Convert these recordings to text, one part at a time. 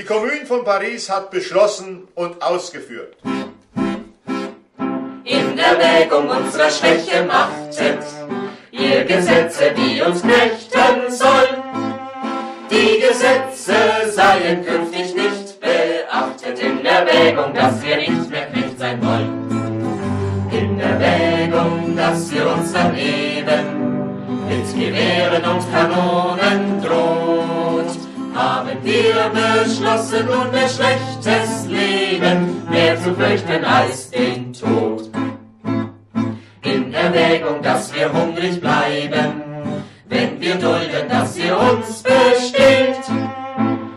Die Kommune von Paris hat beschlossen und ausgeführt. In Erwägung unserer Schwäche machtet ihr Gesetze, die uns knechten sollen. Die Gesetze seien künftig nicht beachtet in Erwägung, dass wir nicht mehr Knecht sein wollen. In Erwägung, dass wir uns daneben mit Gewehren und Kanonen droht, haben wir beschlossen, nunmehr schlechtes Leben mehr zu fürchten als den Tod. In Erwägung, dass wir hungrig bleiben, wenn wir dulden, dass ihr uns bestillt,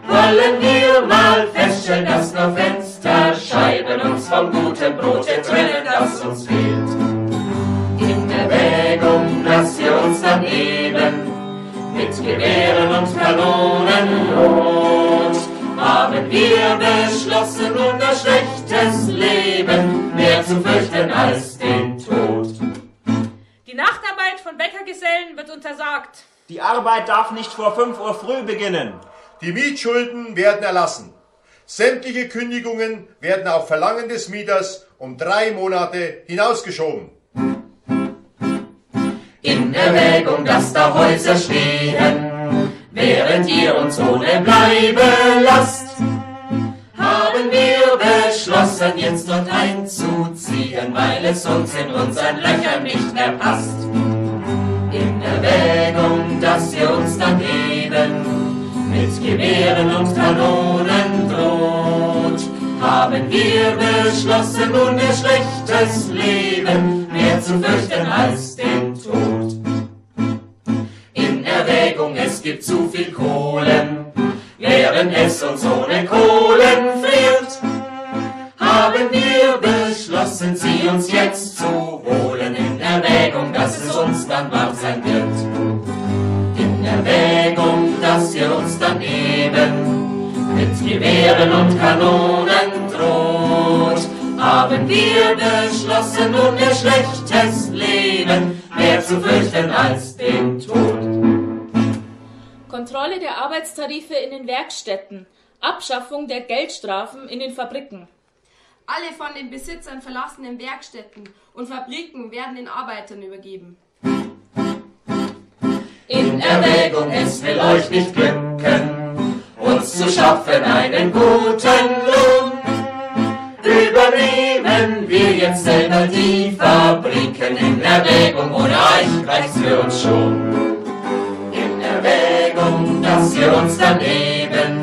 wollen wir mal feststellen, dass nur Fensterscheiben uns vom guten Brote trennen, das uns fehlt. In Erwägung, dass ihr uns daneben mit Gewehren und Kanonen droht, haben wir beschlossen, unser schlechtes Leben mehr zu fürchten als den Tod. Die Nachtarbeit von Bäckergesellen wird untersagt. Die Arbeit darf nicht vor 5 Uhr früh beginnen. Die Mietschulden werden erlassen. Sämtliche Kündigungen werden auf Verlangen des Mieters um drei Monate hinausgeschoben. In Erwägung, dass da Häuser stehen, während ihr uns ohne Bleibe lasst, haben wir beschlossen, jetzt dort einzuziehen, weil es uns in unseren Löchern nicht mehr passt. In Erwägung, dass ihr uns daneben mit Gewehren und Kanonen droht, haben wir beschlossen, nun ihr schlechtes Leben mehr zu fürchten als den es gibt zu viel Kohlen, während es uns ohne Kohlen friert, haben wir beschlossen, sie uns jetzt zu holen. In Erwägung, dass es uns dann wahr sein wird. In Erwägung, dass ihr uns dann eben mit Gewehren und Kanonen droht, haben wir beschlossen, nun ihr schlechtes Leben mehr zu fürchten als den Tod. Kontrolle der Arbeitstarife in den Werkstätten. Abschaffung der Geldstrafen in den Fabriken. Alle von den Besitzern verlassenen Werkstätten und Fabriken werden den Arbeitern übergeben. In Erwägung, es will euch nicht glücken, uns zu schaffen einen guten Lohn. Übernehmen wir jetzt selber die Fabriken in Erwägung, ohne euch reicht's für uns schon. Dass ihr uns daneben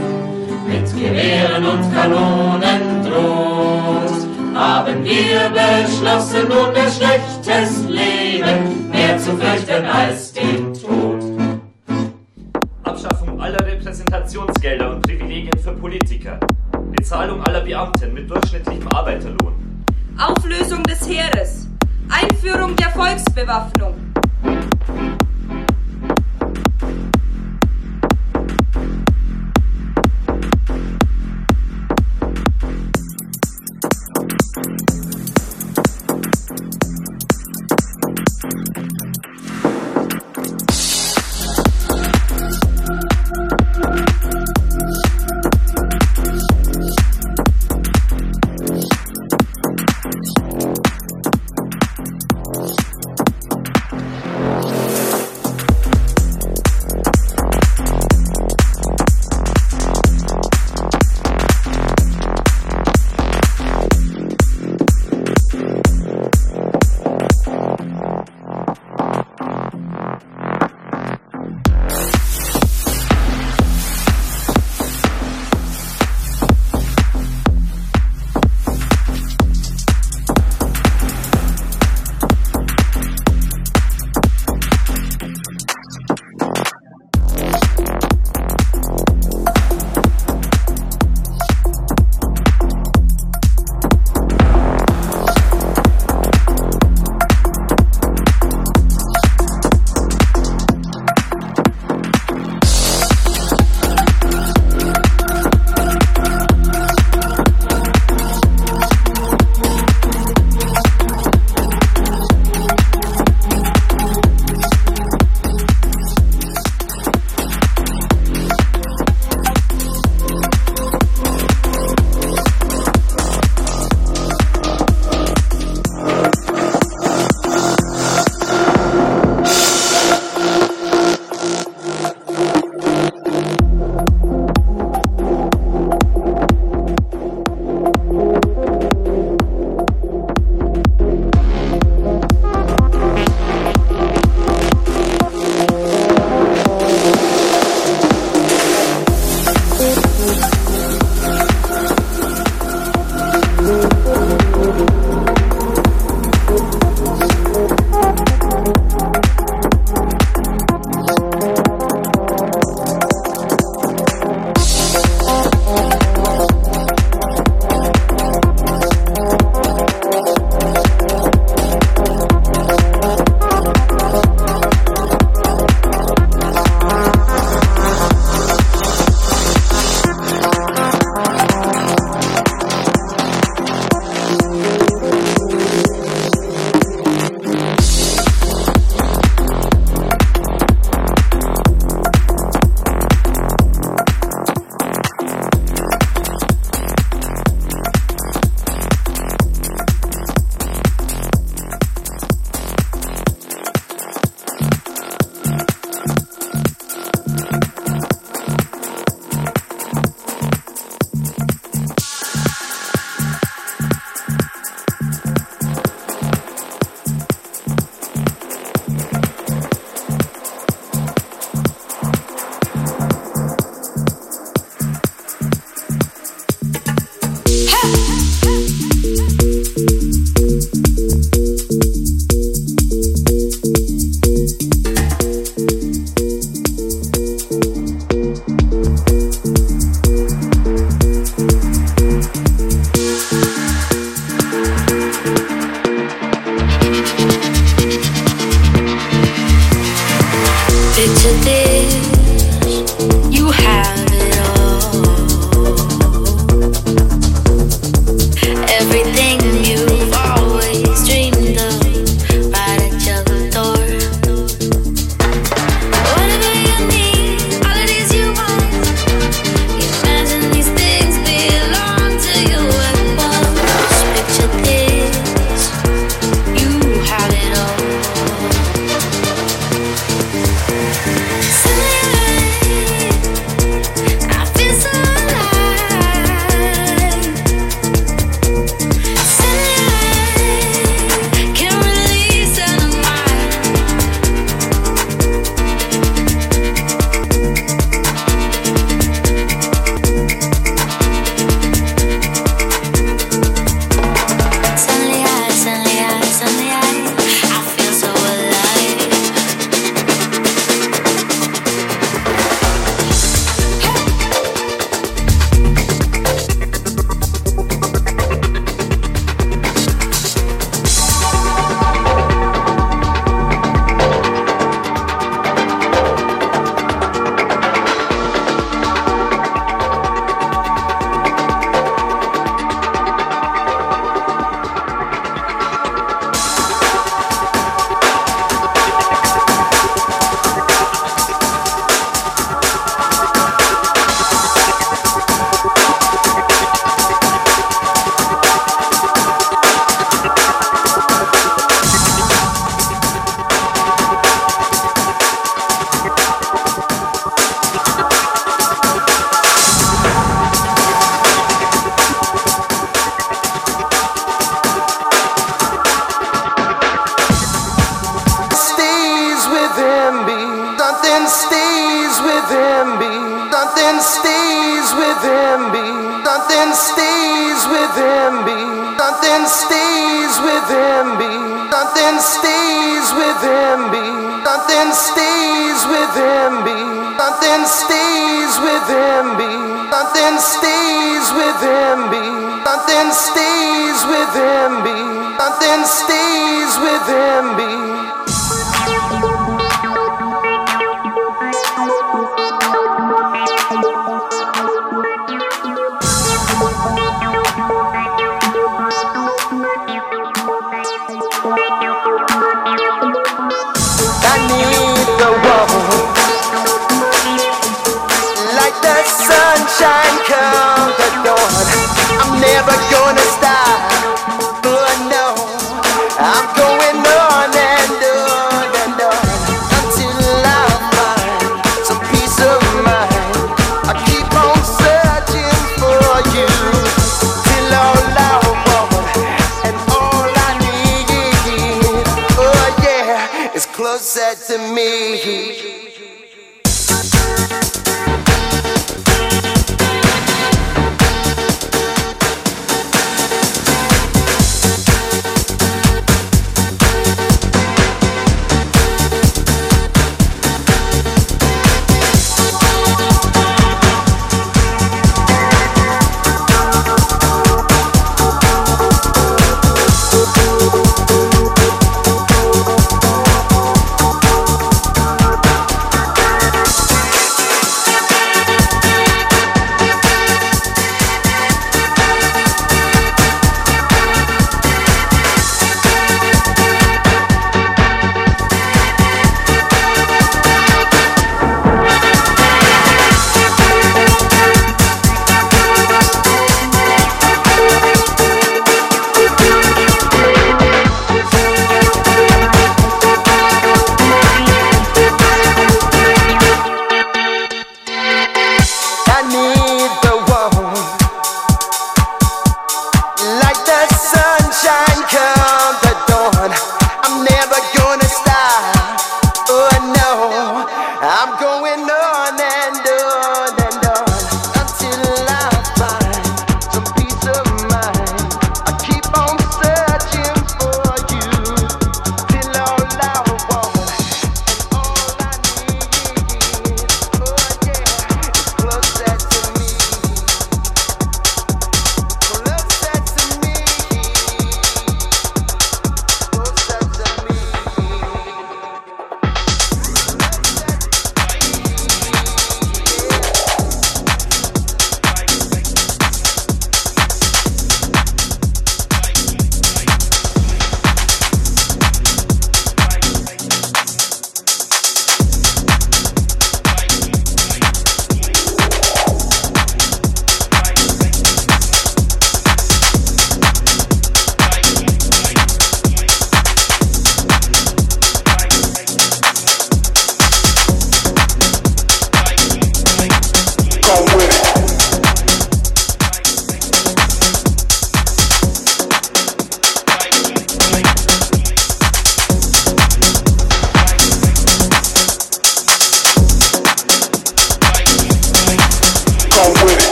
mit Gewehren und Kanonen droht, haben wir beschlossen, nun ein schlechtes Leben mehr zu fürchten als den Tod. Abschaffung aller Repräsentationsgelder und Privilegien für Politiker. Bezahlung aller Beamten mit durchschnittlichem Arbeiterlohn. Auflösung des Heeres. Einführung der Volksbewaffnung.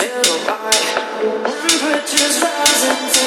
silver. Temperatures rising.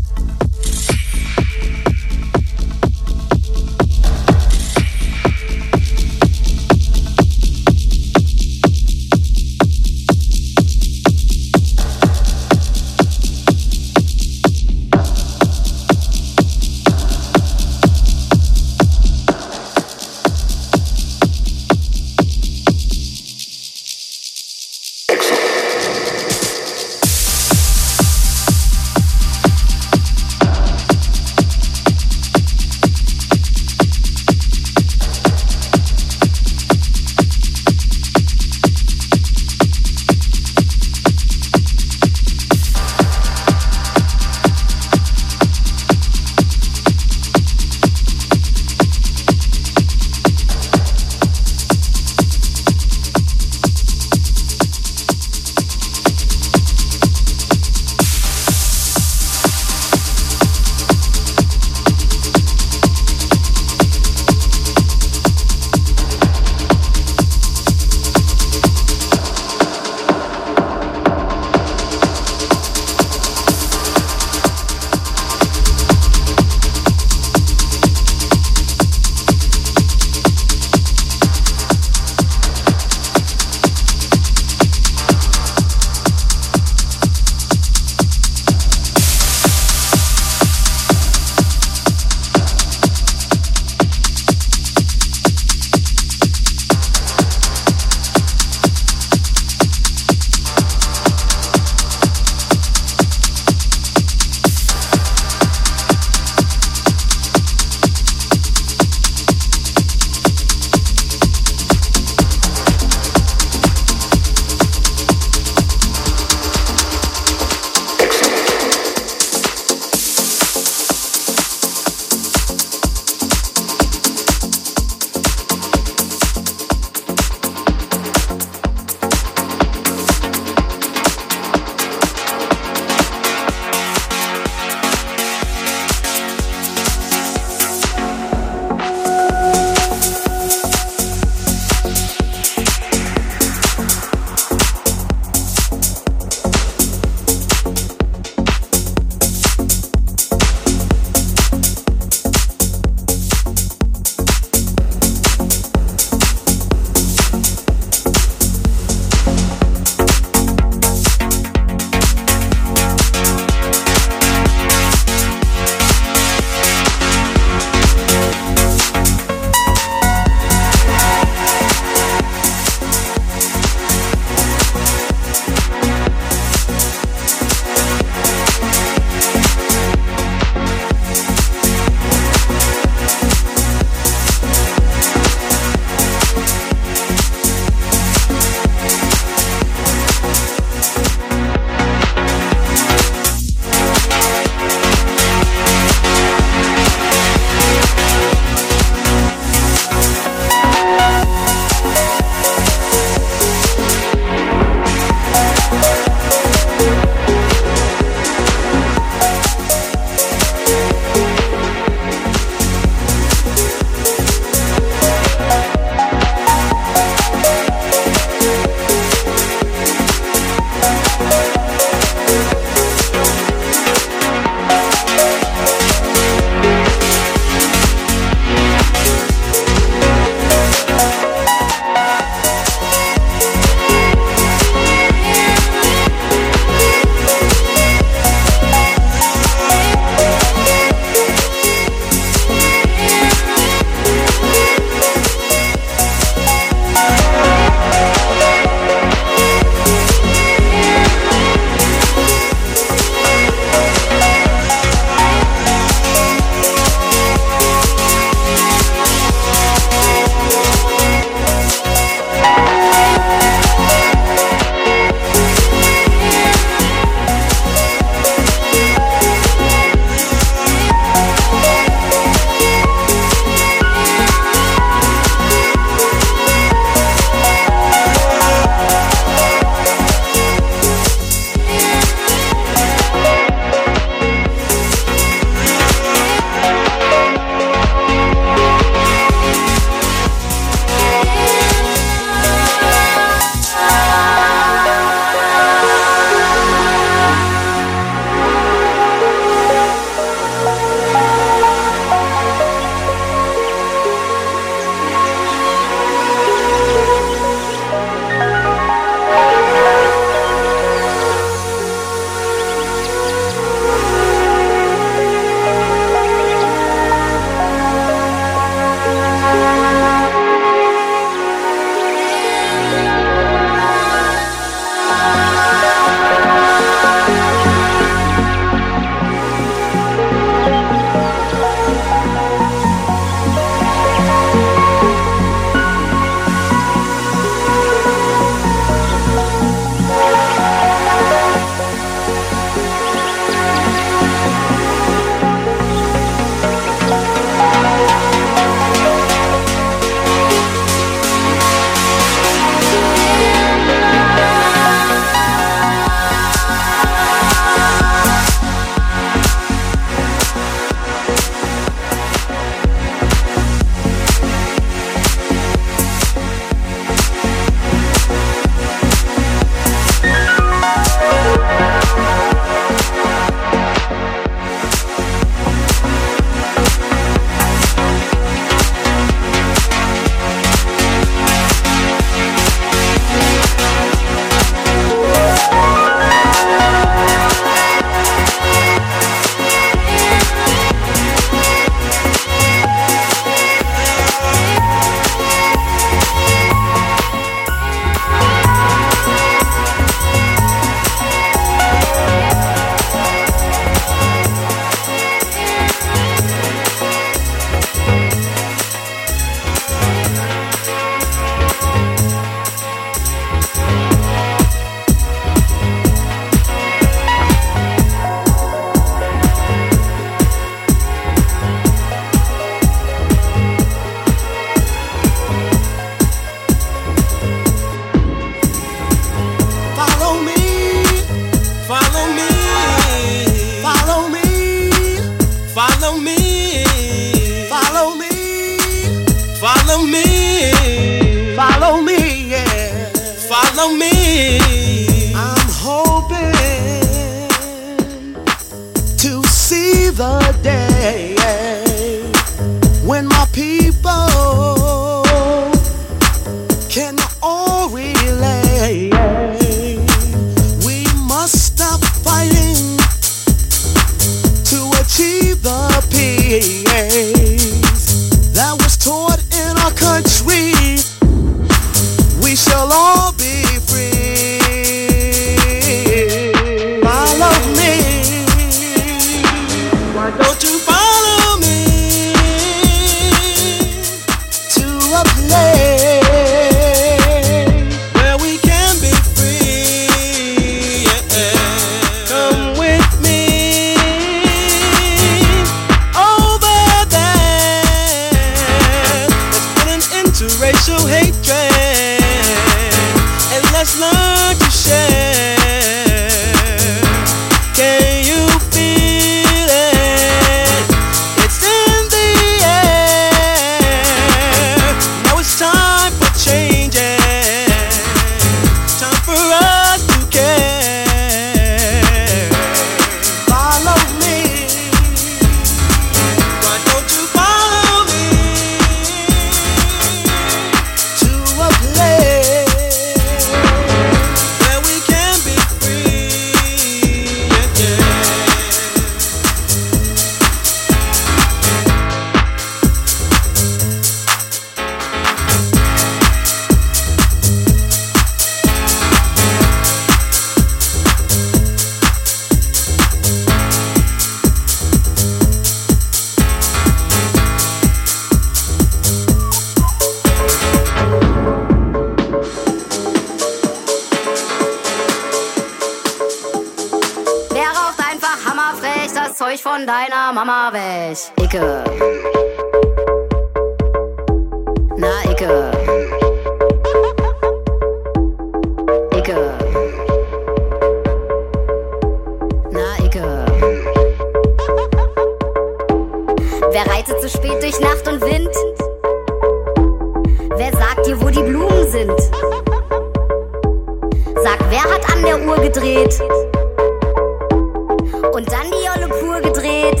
Und dann die Jolle pur gedreht.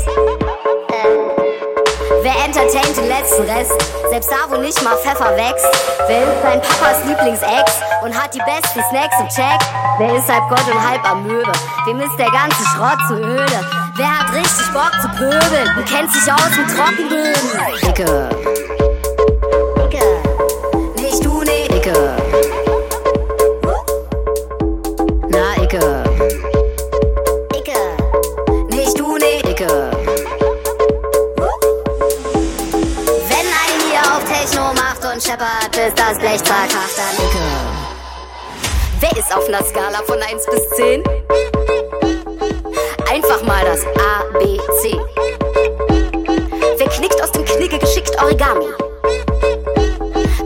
Ähm, wer entertaint den letzten Rest? Selbst da, wo nicht mal Pfeffer wächst. Wer ist dein Papas Lieblingsex und hat die besten Snacks im Check? Wer ist halb Gott und halb Amöbe? Wem ist der ganze Schrott zu öde? Wer hat richtig Bock zu pöbeln und kennt sich aus mit Trockenböden? Dicke. Auf einer Skala von 1 bis 10? Einfach mal das A, B, C. Wer knickt aus dem Knicke geschickt Origami?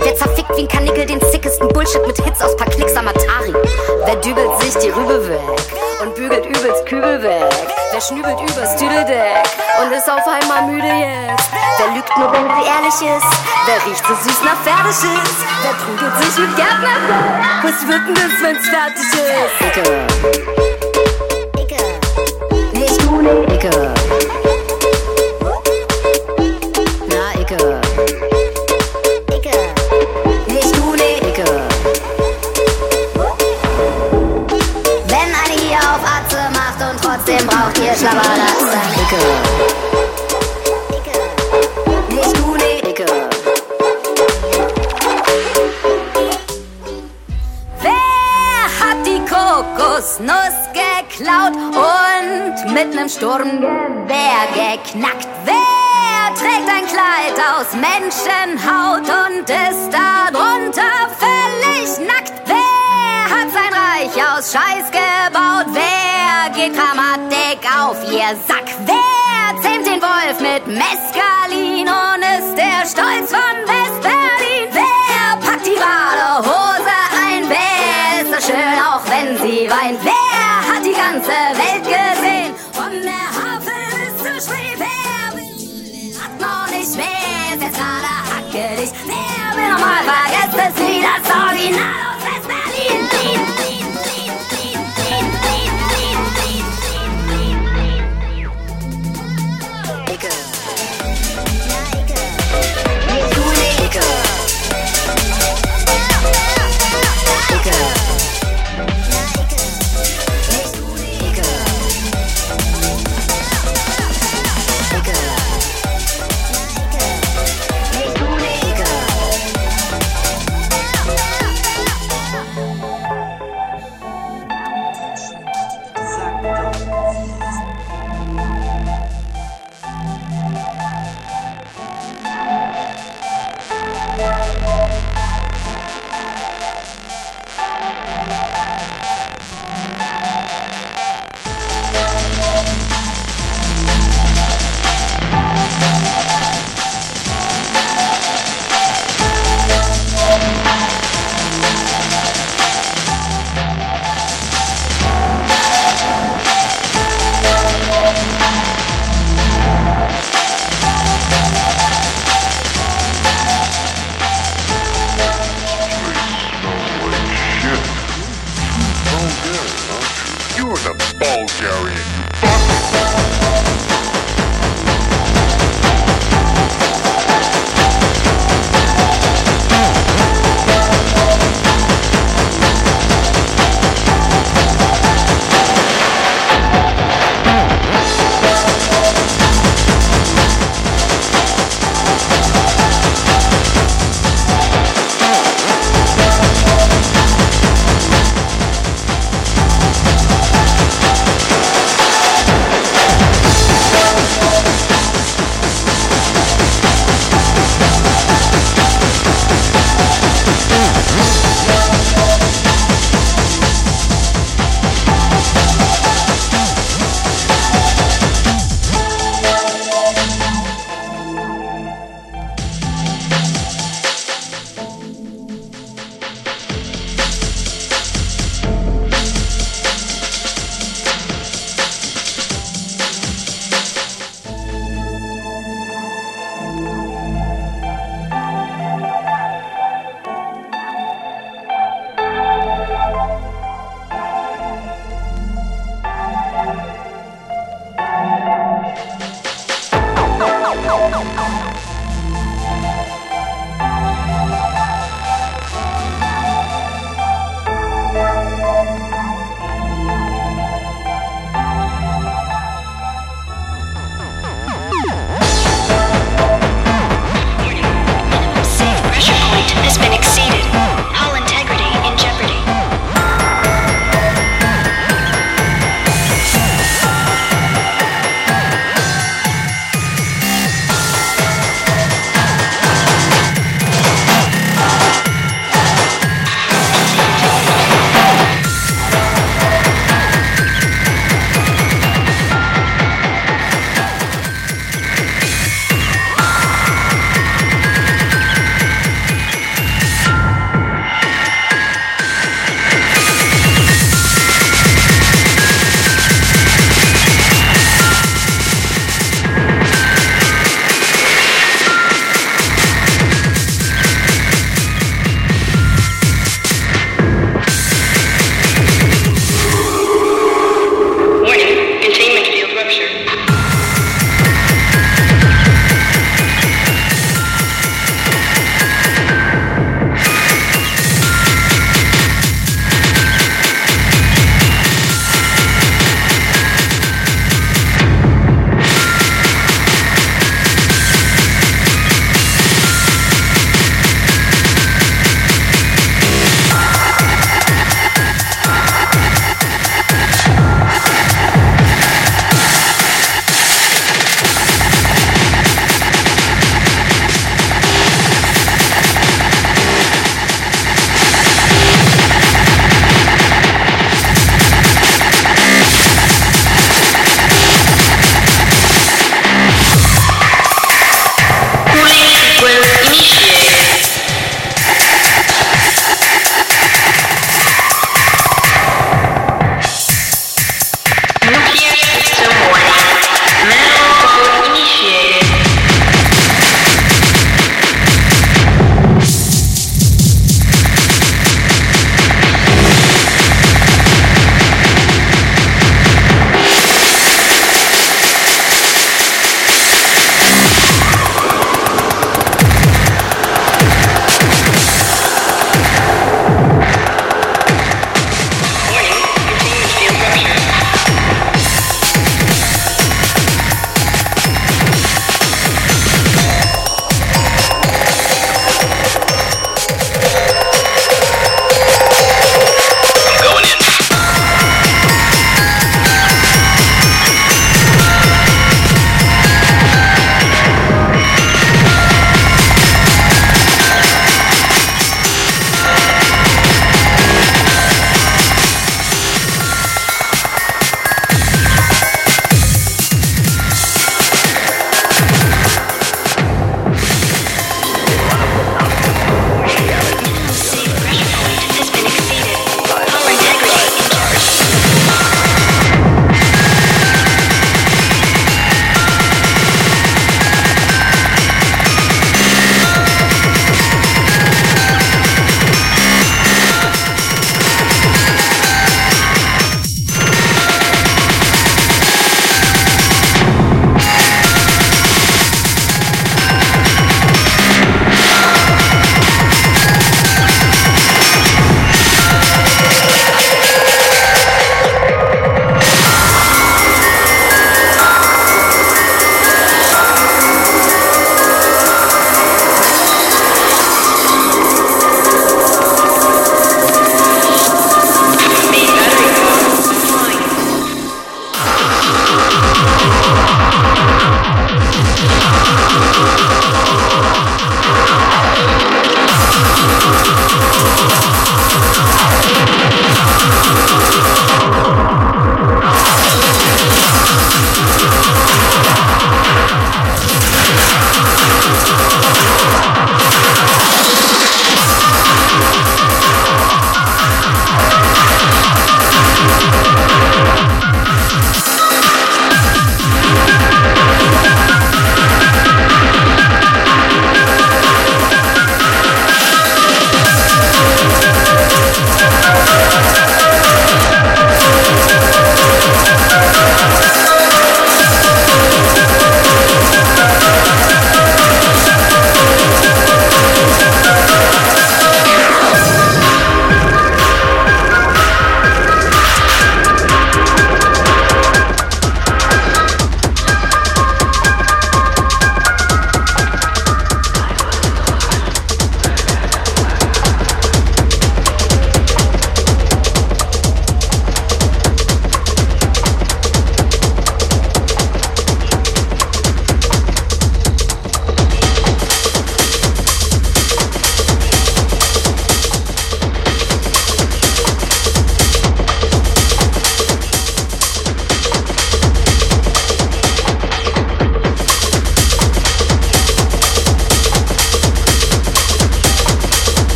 Wer zerfickt wie ein Kanickel den sickesten Bullshit mit Hits aus paar Klicks am Atari? Wer dübelt sich die Rübe weg und bügelt übelst Kübel weg? Wer schnübelt übers Tüdeldeck und ist auf einmal müde jetzt? Wer lügt nur, wenn sie ehrlich ist? Wer riecht so süß nach Pferdeschiss? Wer prügelt sich mit Gärtner? Was wird denn das, wenn's fertig ist? Icke. Icke. Nicht nee. Icke. Na, Icke. Icke. Nicht nee. Icke. Wenn eine hier auf Atze macht und trotzdem braucht ihr Icke. Icke. Sturmgewehr geknackt? Wer trägt ein Kleid aus Menschenhaut und ist darunter völlig nackt? Wer hat sein Reich aus Scheiß gebaut? Wer geht Grammatik auf ihr Sack? Wer zähmt den Wolf mit Mescalin und ist der Stolz von West-Berlin? Wer packt die Badehose ein? Wer ist so schön, auch wenn sie weint? Wer hat die ganze Welt gesehen? Para este es mi gasolina.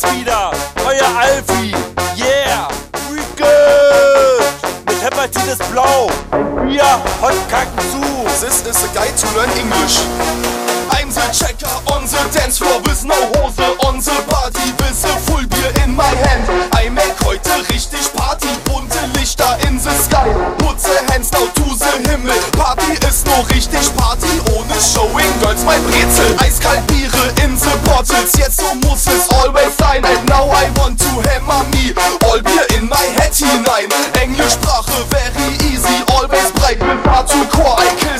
Bin's wieder, euer Alfie. Yeah, we good. Mit Hepatitis Blau. Wir hot kacken zu. This is a guide to learn English. I'm the checker on the dance floor with no Hose on the party with a full beer in my hand. I make heute richtig Party, bunte Lichter in the sky. Put the hands now to the Himmel. Party ist nur richtig Party ohne Showing Girls mein Brezel. Eiskalt Biere in the bottles, jetzt so muss es head hinein. Englischsprache very easy, always breit mit Part to Core. I kill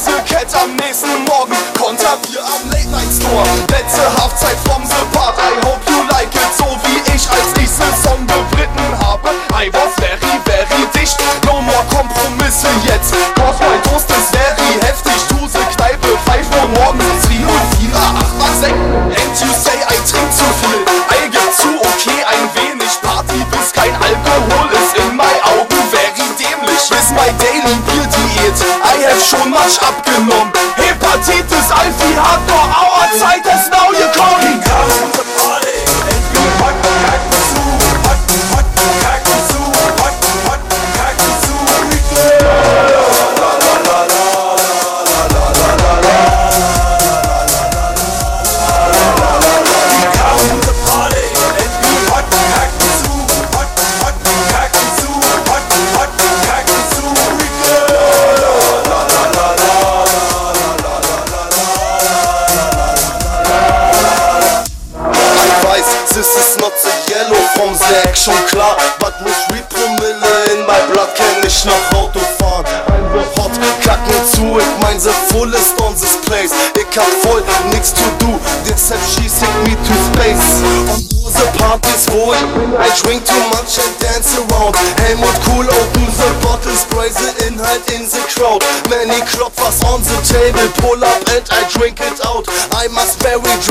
am nächsten Morgen. Konter Bier am Late Night Store. Letzte Halfzeit from the part. I hope you like it, so wie ich, als ich Song bebritten habe. I was very, very dicht. No more Kompromisse jetzt.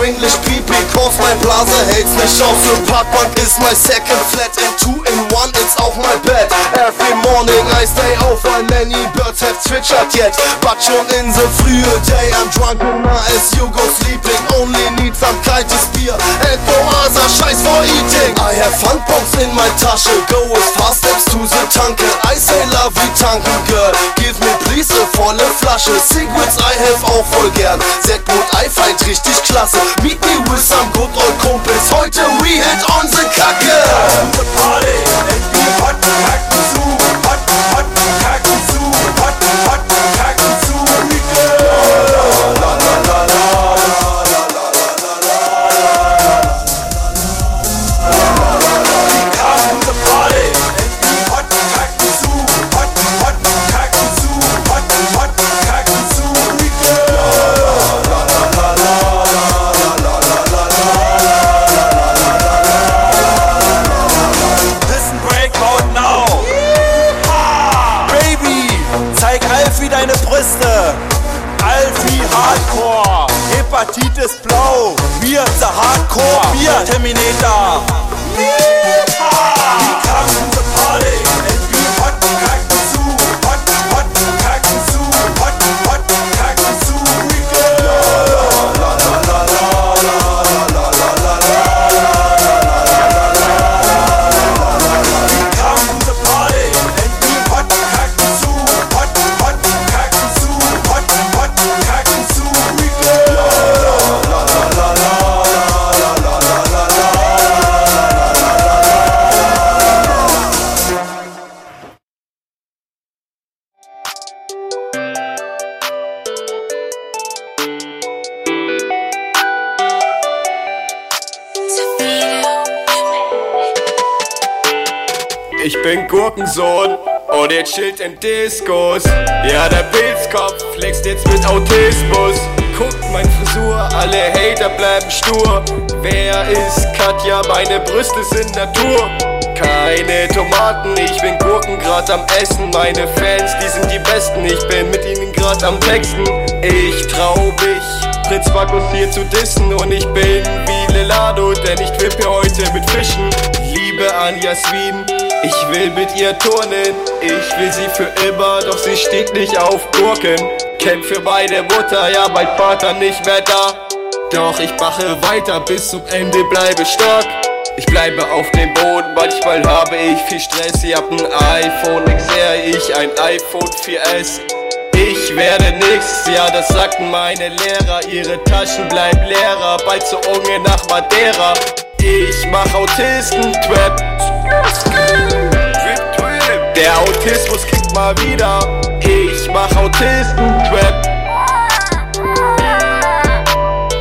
Drinklich pee cause my blaser hates mich aus The Parkbank is my second flat and two in one, it's auch my bed. Every morning I stay while many birds have zwitschert yet. But schon in the frühe day I'm drunk enough as you go sleeping. Only need some kaltes Bier and no other scheiß for eating. I have fun pumps in my Tasche Go as fast steps to the Tanke I say love wie tanken girl A volle Flasche Secrets I have auch voll gern. Zedmut I find richtig klasse. Meet me with some good old Kumpels Heute we hit on the Kacke. Party chillt in Discos. Ja, der Pilzkopf flext jetzt mit Autismus. Guckt mein Frisur, alle Hater bleiben stur. Wer ist Katja? Meine Brüste sind Natur. Keine Tomaten, ich bin Gurken grad am Essen. Meine Fans, die sind die Besten, ich bin mit ihnen grad am Texten. Ich trau mich, Prinz Markus hier zu dissen und ich bin wie Marmelado, denn ich trippe heute mit Fischen. Liebe an Jasmin, ich will mit ihr turnen. Ich will sie für immer, doch sie steht nicht auf Gurken. Kämpf für meine Mutter, ja, mein Vater nicht mehr da. Doch ich mache weiter, bis zum Ende bleibe stark. Ich bleibe auf dem Boden, manchmal habe ich viel Stress. Ich hab ein iPhone XR, ich ein iPhone 4S. Ich werde nix, ja, das sagten meine Lehrer. Ihre Taschen bleiben leerer, bald zur Unge nach Madeira. Ich mach Autisten-Trap. Der Autismus kickt mal wieder. Ich mach Autisten-Trap.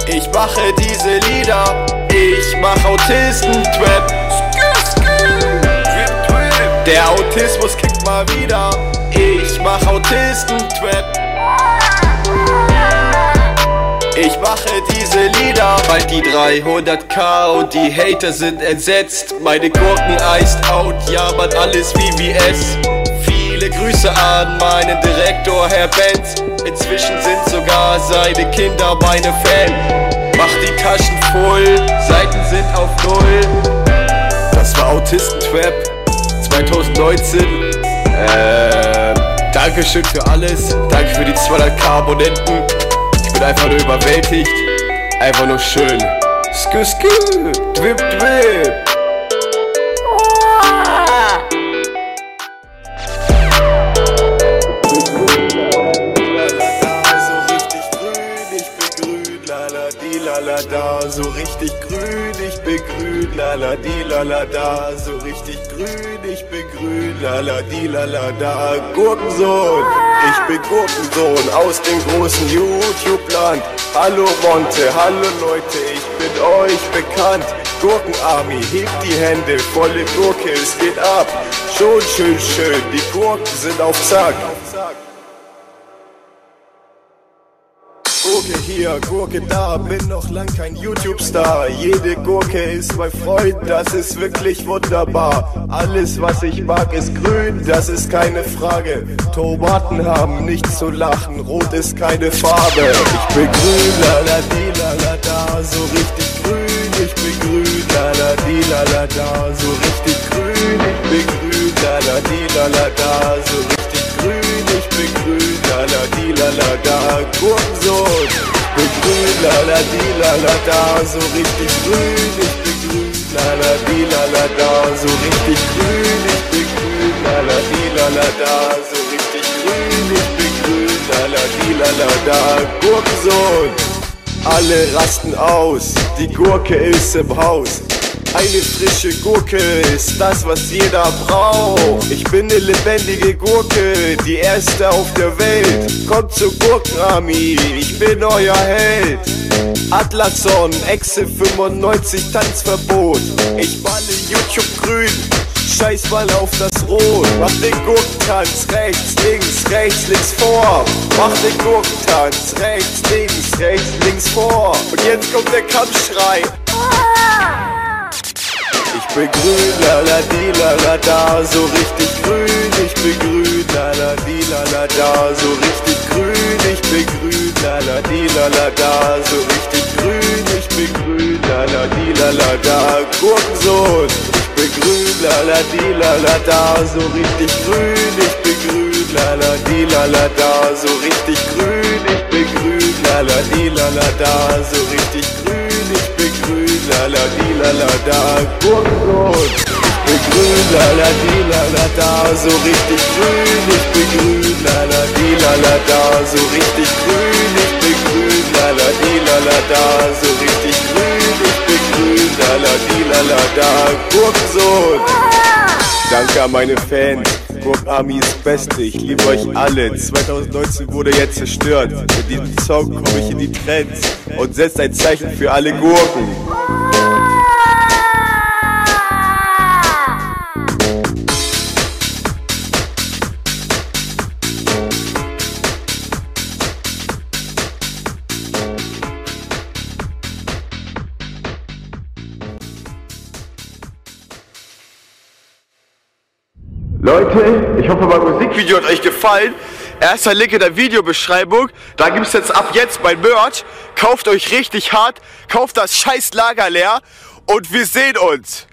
Ich mache diese Lieder. Ich mach Autisten-Trap. Der Autismus kickt mal wieder. Ich mach Autisten-Trap. Ich mache diese Lieder, bald die 300k und die Hater sind entsetzt. Meine Gurken iced out, ja man alles VVS. Viele Grüße an meinen Direktor Herr Benz. Inzwischen sind sogar seine Kinder meine Fan. Mach die Taschen voll, Seiten sind auf Null. Das war Autisten-Trap 2019. Ähm, Dankeschön für alles. Danke für die 200k Abonnenten. Bin einfach nur überwältigt. Einfach nur schön. Skü, skü, dwip, dwip. Lala di lala da, so richtig grün, ich bin grün, lala di lala da, Gurkensohn, ich bin Gurkensohn aus dem großen YouTube-Land. Hallo Monte, hallo Leute, ich bin euch bekannt. Gurkenarmy, hebt die Hände, volle Gurke, es geht ab. Schon schön, schön, die Gurken sind auf Zack. Gurke hier, Gurke da, bin noch lang kein YouTube-Star. Jede Gurke ist mein Freund, das ist wirklich wunderbar. Alles, was ich mag, ist grün, das ist keine Frage. Tomaten haben nichts zu lachen, rot ist keine Farbe. Ich bin grün, la la di la la da, so richtig grün. Ich bin grün, la la di la la da, so richtig grün. Ich bin grün, la la di la la da, so richtig grün. Ich bin grün, la la di la la da, Gurkensohn. La la di la la da, so richtig grün. Ich bin grün, la la di la la da, so richtig grün. Ich bin grün, la la di la la da, so richtig grün. Ich bin grün, la la di la la da, Gurkensohn. Alle rasten aus, die Gurke ist im Haus. Eine frische Gurke ist das, was jeder braucht. Ich bin eine lebendige Gurke, die erste auf der Welt. Kommt zur Gurkenarmee, ich bin euer Held. Atlason, Exe 95, Tanzverbot. Ich balle YouTube grün, scheiß mal auf das Rot. Mach den Gurkentanz, rechts, links, rechts, links vor. Mach den Gurkentanz, rechts, links, rechts, links vor. Und jetzt kommt der Kampfschrei. Ich bin grün, la di la la da, so richtig grün. Ich bin grün, la di la la da, so richtig grün. Ich bin grün, la di la la da, so richtig grün. Ich bin grün, la di la la da, Gurkensohn. Ich bin grün, la di la la da, so richtig grün. Ich bin grün, la di la la da, so richtig grün. Ich bin grün, la di la la da, so richtig grün. Grün, la la di la la da, Gurkensohn. Ich bin grün, la la di la la da, so richtig grün. Ich bin grün, la la di la la da, so richtig grün. Ich bin grün, la la di la la da, so richtig grün. Ich bin grün, la la di la la da, Gurkensohn. Danke an meine Fans. Gurkenarmy ist Beste, ich liebe euch alle. 2019 wurde jetzt zerstört. Mit diesem Song komme ich in die Trends und setzt ein Zeichen für alle Gurken. Leute, ich hoffe, mein Musikvideo hat euch gefallen. Erster Link in der Videobeschreibung. Da gibt's jetzt ab jetzt mein Merch. Kauft euch richtig hart, kauft das scheiß Lager leer und wir sehen uns.